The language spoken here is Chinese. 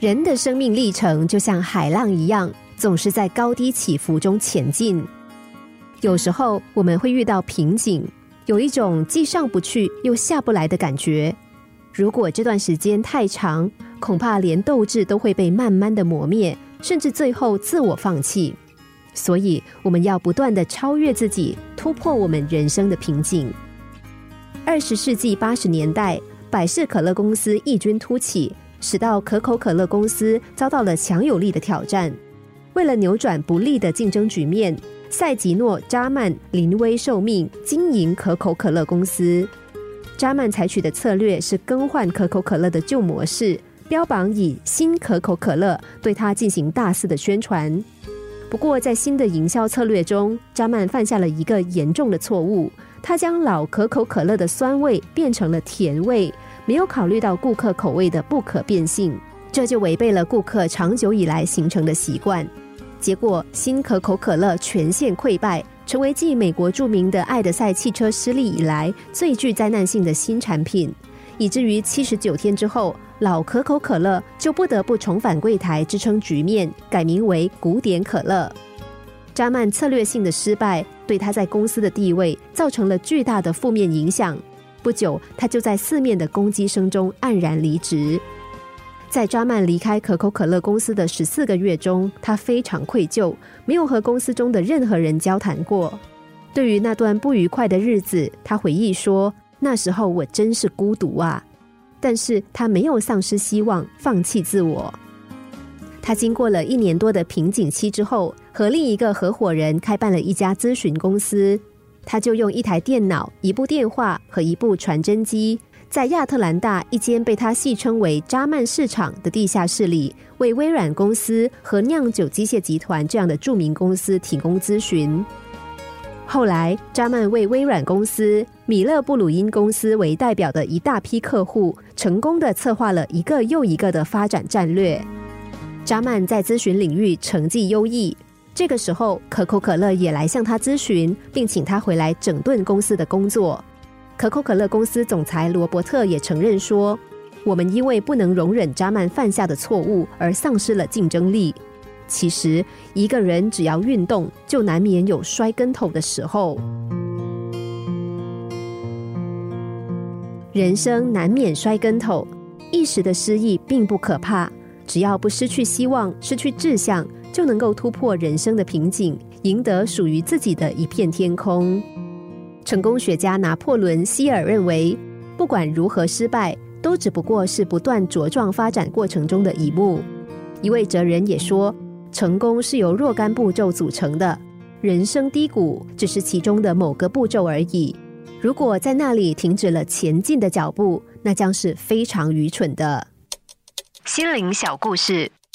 人的生命历程就像海浪一样，总是在高低起伏中前进。有时候我们会遇到瓶颈，有一种既上不去又下不来的感觉。如果这段时间太长，恐怕连斗志都会被慢慢的磨灭，甚至最后自我放弃。所以，我们要不断的超越自己，突破我们人生的瓶颈。二十世纪八十年代，百事可乐公司异军突起。使到可口可乐公司遭到了强有力的挑战。为了扭转不利的竞争局面，塞吉诺·扎曼临危受命经营可口可乐公司。扎曼采取的策略是更换可口可乐的旧模式，标榜以新可口可乐对它进行大肆的宣传。不过，在新的营销策略中，扎曼犯下了一个严重的错误，他将老可口可乐的酸味变成了甜味。没有考虑到顾客口味的不可变性，这就违背了顾客长久以来形成的习惯。结果，新可口可乐全线溃败，成为继美国著名的爱德赛汽车失利以来最具灾难性的新产品，以至于七十九天之后，老可口可乐就不得不重返柜台支撑局面，改名为古典可乐。扎曼策略性的失败，对他在公司的地位造成了巨大的负面影响。不久，他就在四面的攻击声中黯然离职。在扎曼离开可口可乐公司的十四个月中，他非常愧疚，没有和公司中的任何人交谈过。对于那段不愉快的日子，他回忆说：“那时候我真是孤独啊！”但是他没有丧失希望，放弃自我。他经过了一年多的瓶颈期之后，和另一个合伙人开办了一家咨询公司。他就用一台电脑、一部电话和一部传真机，在亚特兰大一间被他戏称为“扎曼市场”的地下室里，为微软公司和酿酒机械集团这样的著名公司提供咨询。后来，扎曼为微软公司、米勒布鲁因公司为代表的一大批客户，成功的策划了一个又一个的发展战略。扎曼在咨询领域成绩优异。这个时候，可口可乐也来向他咨询，并请他回来整顿公司的工作。可口可乐公司总裁罗伯特也承认说：“我们因为不能容忍扎曼犯下的错误而丧失了竞争力。其实，一个人只要运动，就难免有摔跟头的时候。人生难免摔跟头，一时的失意并不可怕，只要不失去希望、失去志向。”就能够突破人生的瓶颈，赢得属于自己的一片天空。成功学家拿破仑·希尔认为，不管如何失败，都只不过是不断茁壮发展过程中的一幕。一位哲人也说，成功是由若干步骤组成的，人生低谷只是其中的某个步骤而已。如果在那里停止了前进的脚步，那将是非常愚蠢的。心灵小故事。